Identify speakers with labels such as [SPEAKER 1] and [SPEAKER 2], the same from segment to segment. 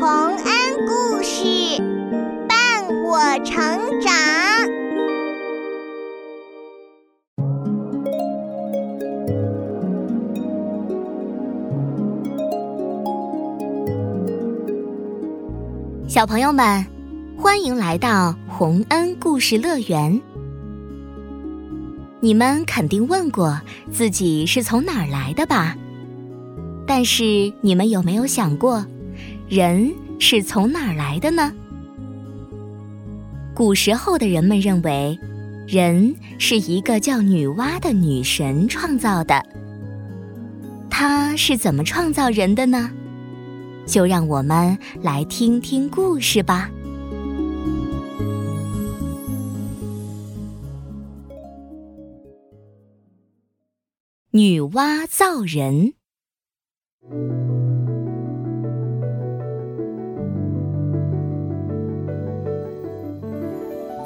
[SPEAKER 1] 洪恩故事伴我成长。
[SPEAKER 2] 小朋友们，欢迎来到洪恩故事乐园。你们肯定问过自己是从哪儿来的吧？但是你们有没有想过，人是从哪儿来的呢？古时候的人们认为，人是一个叫女娲的女神创造的。她是怎么创造人的呢？就让我们来听听故事吧。女娲造人。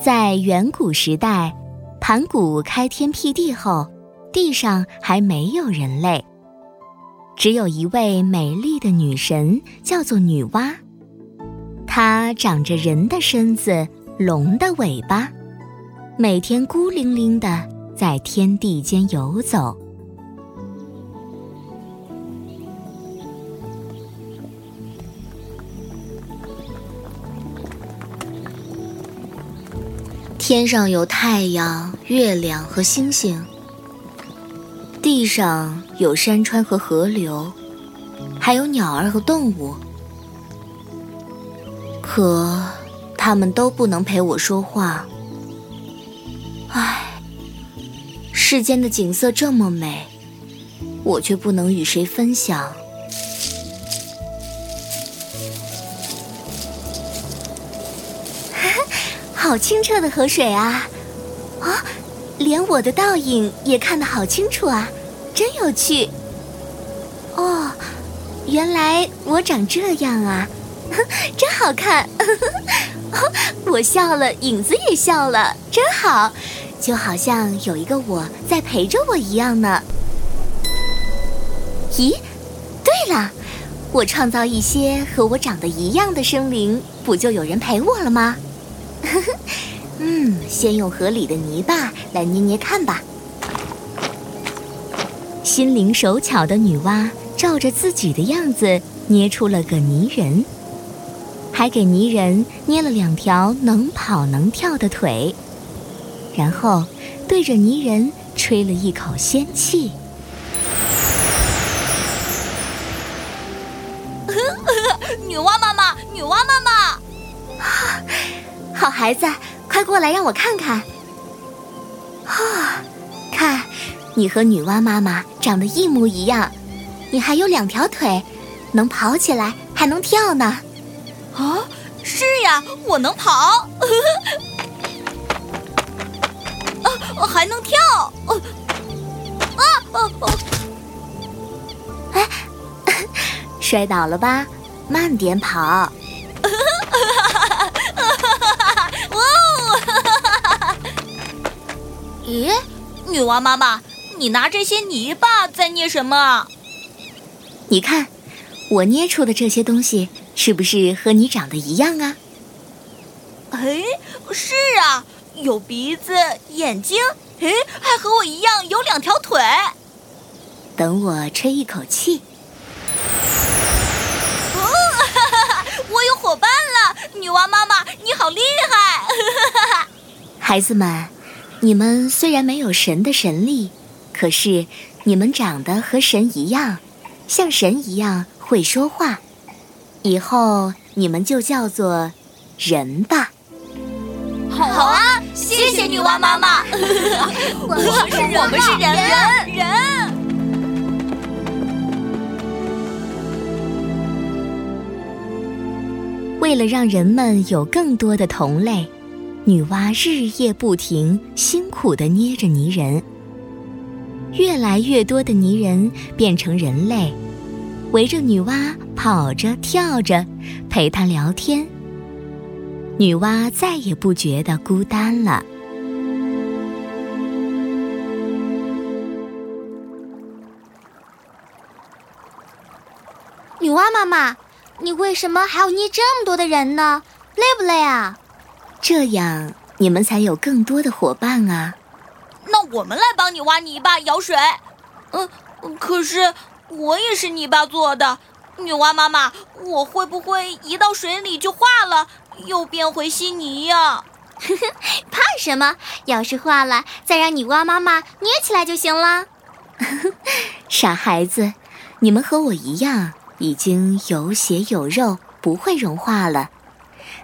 [SPEAKER 2] 在远古时代，盘古开天辟地后，地上还没有人类，只有一位美丽的女神，叫做女娲。她长着人的身子，龙的尾巴，每天孤零零的在天地间游走。天上有太阳、月亮和星星，地上有山川和河流，还有鸟儿和动物。可，他们都不能陪我说话。唉，世间的景色这么美，我却不能与谁分享。好清澈的河水啊！啊，连我的倒影也看得好清楚啊，真有趣。哦，原来我长这样啊，真好看。我笑了，影子也笑了，真好，就好像有一个我在陪着我一样呢。咦，对了，我创造一些和我长得一样的生灵，不就有人陪我了吗？呵呵，嗯，先用河里的泥巴来捏捏看吧。心灵手巧的女娲照着自己的样子捏出了个泥人，还给泥人捏了两条能跑能跳的腿，然后对着泥人吹了一口仙气。孩子，快过来让我看看。啊，看，你和女娲妈妈长得一模一样，你还有两条腿，能跑起来，还能跳呢。
[SPEAKER 3] 啊，是呀，我能跑，啊，还能跳，啊啊哦！
[SPEAKER 2] 哎，摔倒了吧？慢点跑。
[SPEAKER 3] 咦，女娲妈妈，你拿这些泥巴在捏什么？
[SPEAKER 2] 你看，我捏出的这些东西是不是和你长得一样啊？
[SPEAKER 3] 哎，是啊，有鼻子、眼睛，哎，还和我一样有两条腿。
[SPEAKER 2] 等我吹一口气。
[SPEAKER 3] 哦，哈哈哈！我有伙伴了，女娲妈妈，你好厉害！
[SPEAKER 2] 孩子们。你们虽然没有神的神力，可是你们长得和神一样，像神一样会说话。以后你们就叫做人吧。
[SPEAKER 3] 好啊，谢谢女娲妈妈。我们是人，我们是人人
[SPEAKER 2] 人。为了让人们有更多的同类。女娲日夜不停，辛苦地捏着泥人。越来越多的泥人变成人类，围着女娲跑着跳着，陪她聊天。女娲再也不觉得孤单了。
[SPEAKER 4] 女娲妈妈，
[SPEAKER 2] 你为什么还要捏这么多的人呢？累不累啊？这样你们才有更多的伙伴啊。
[SPEAKER 3] 那我们来帮你挖泥巴、舀水。嗯，可是我也是泥巴做的。女娲妈妈，我会不会一到水里就化了，又变回稀泥呀？
[SPEAKER 2] 怕什么？要是化了，再让女娲妈妈捏起来就行了。傻孩子，你们和我一样，已经有血有肉，不会融化了。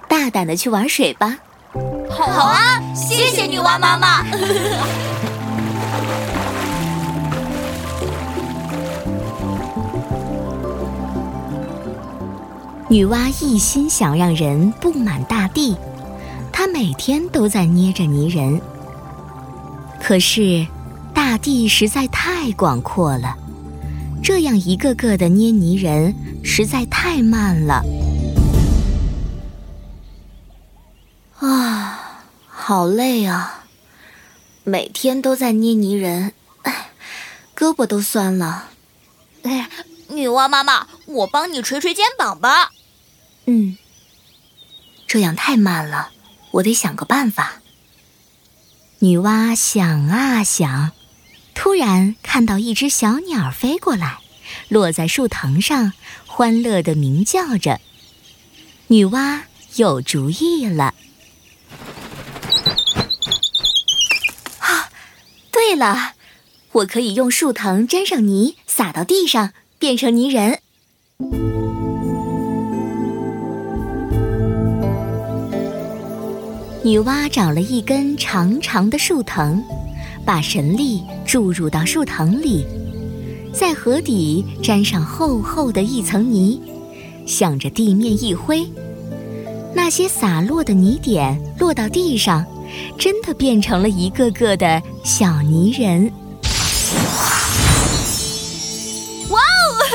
[SPEAKER 2] 大胆的去玩水吧。
[SPEAKER 3] 好啊，谢谢女娲妈妈。
[SPEAKER 2] 女娲一心想让人布满大地，她每天都在捏着泥人。可是，大地实在太广阔了，这样一个个的捏泥人实在太慢了。啊，好累啊！每天都在捏泥人，哎，胳膊都酸了。
[SPEAKER 3] 哎，女娲妈妈，我帮你捶捶肩膀吧。
[SPEAKER 2] 嗯，这样太慢了，我得想个办法。女娲想啊想，突然看到一只小鸟飞过来，落在树藤上，欢乐的鸣叫着。女娲有主意了。啊，对了，我可以用树藤沾上泥，撒到地上，变成泥人。女娲找了一根长长的树藤，把神力注入到树藤里，在河底沾上厚厚的一层泥，向着地面一挥，那些洒落的泥点落到地上，真的变成了一个个的小泥人。
[SPEAKER 3] 哇哦，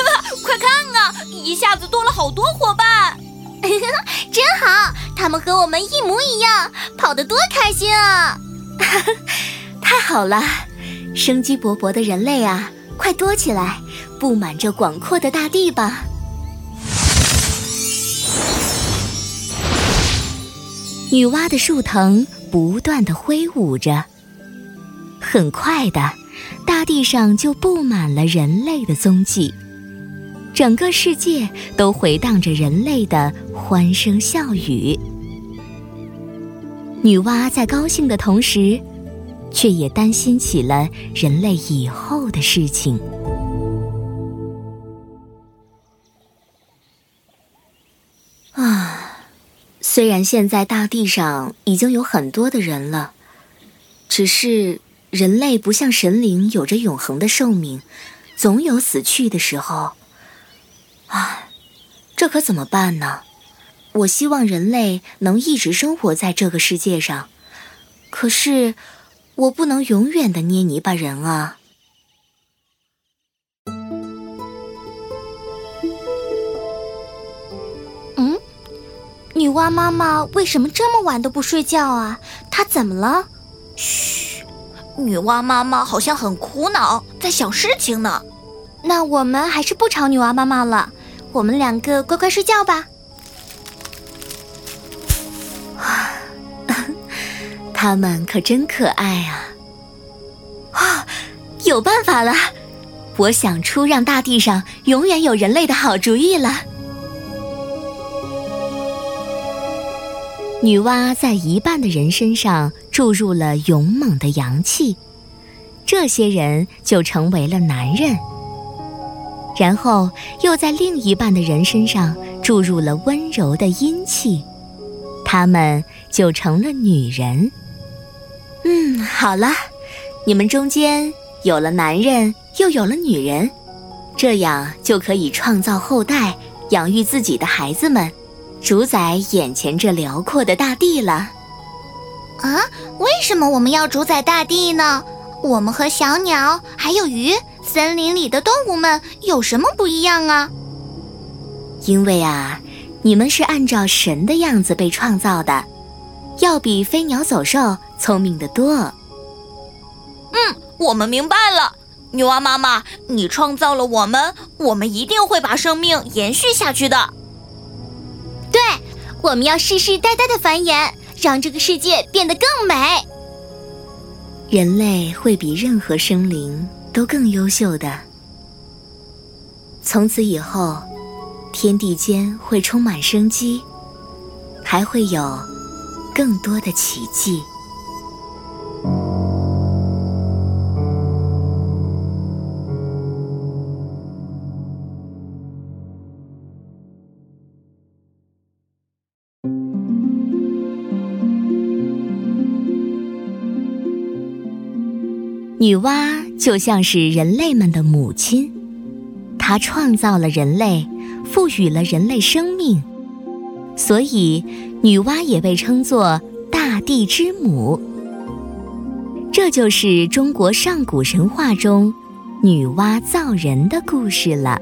[SPEAKER 3] 快看啊，一下子多了好多伙伴！
[SPEAKER 2] 真好，他们和我们一模一样，跑得多开心啊！太好了，生机勃勃的人类啊，快多起来，布满这广阔的大地吧！女娲的树藤不断的挥舞着，很快的，大地上就布满了人类的踪迹。整个世界都回荡着人类的欢声笑语。女娲在高兴的同时，却也担心起了人类以后的事情。虽然现在大地上已经有很多的人了，只是人类不像神灵有着永恒的寿命，总有死去的时候。啊，这可怎么办呢？我希望人类能一直生活在这个世界上，可是我不能永远的捏泥巴人啊。女娲妈妈为什么这么晚都不睡觉啊？她怎么了？
[SPEAKER 3] 嘘，女娲妈妈好像很苦恼，在想事情呢。
[SPEAKER 2] 那我们还是不吵女娲妈妈了。我们两个乖乖睡觉吧。啊，他们可真可爱啊！啊，有办法了！我想出让大地上永远有人类的好主意了。女娲在一半的人身上注入了勇猛的阳气，这些人就成为了男人。然后又在另一半的人身上注入了温柔的阴气，他们就成了女人。嗯，好了，你们中间有了男人，又有了女人，这样就可以创造后代，养育自己的孩子们，主宰眼前这辽阔的大地了。
[SPEAKER 1] 啊，为什么我们要主宰大地呢？我们和小鸟还有鱼。森林里的动物们有什么不一样啊？
[SPEAKER 2] 因为啊，你们是按照神的样子被创造的，要比飞鸟走兽聪明得多。
[SPEAKER 3] 嗯，我们明白了，女娲妈妈，你创造了我们，我们一定会把生命延续下去的。
[SPEAKER 1] 我们要世世代代的繁衍，让这个世界变得更美。
[SPEAKER 2] 人类会比任何生灵都更优秀的。从此以后，天地间会充满生机，还会有更多的奇迹。女娲就像是人类们的母亲，她创造了人类，赋予了人类生命，所以女娲也被称作大地之母。这就是中国上古神话中女娲造人的故事了。